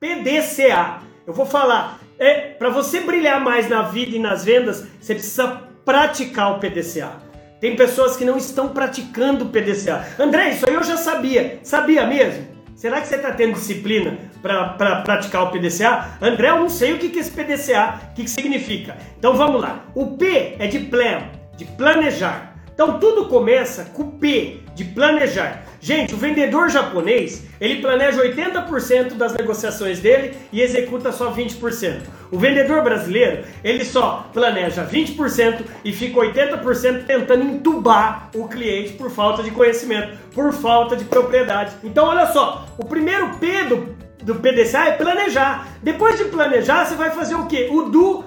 PDCA. Eu vou falar, é, para você brilhar mais na vida e nas vendas, você precisa praticar o PDCA. Tem pessoas que não estão praticando o PDCA. André, isso aí eu já sabia. Sabia mesmo? Será que você está tendo disciplina para pra praticar o PDCA? André, eu não sei o que, que é esse PDCA, o que, que significa. Então vamos lá. O P é de plan, de planejar. Então tudo começa com o P, de planejar. Gente, o vendedor japonês, ele planeja 80% das negociações dele e executa só 20%. O vendedor brasileiro, ele só planeja 20% e fica 80% tentando entubar o cliente por falta de conhecimento, por falta de propriedade. Então, olha só, o primeiro P do, do PDCA é planejar. Depois de planejar, você vai fazer o quê? O do,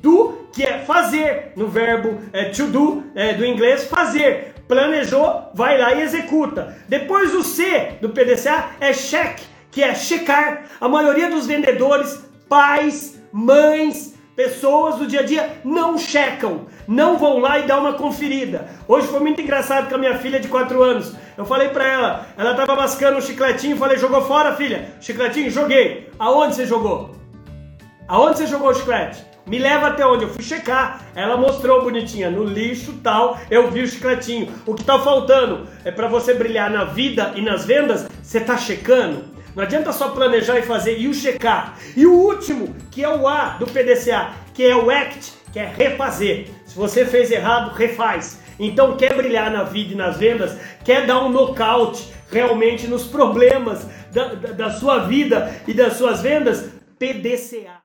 do que é fazer, no verbo é, to do, é, do inglês, fazer. Planejou, vai lá e executa. Depois o C do PDCA é check, que é checar. A maioria dos vendedores, pais, mães, pessoas do dia a dia não checam, não vão lá e dão uma conferida. Hoje foi muito engraçado com a minha filha de 4 anos. Eu falei para ela, ela tava mascando um chicletinho, falei: "Jogou fora, filha?" Chicletinho, joguei. Aonde você jogou? Aonde você jogou o chiclete? Me leva até onde? Eu fui checar. Ela mostrou bonitinha no lixo tal. Eu vi o chicletinho. O que tá faltando é para você brilhar na vida e nas vendas. Você tá checando? Não adianta só planejar e fazer e o checar. E o último, que é o A do PDCA, que é o ACT, que é refazer. Se você fez errado, refaz. Então, quer brilhar na vida e nas vendas, quer dar um nocaute realmente nos problemas da, da, da sua vida e das suas vendas, PDCA.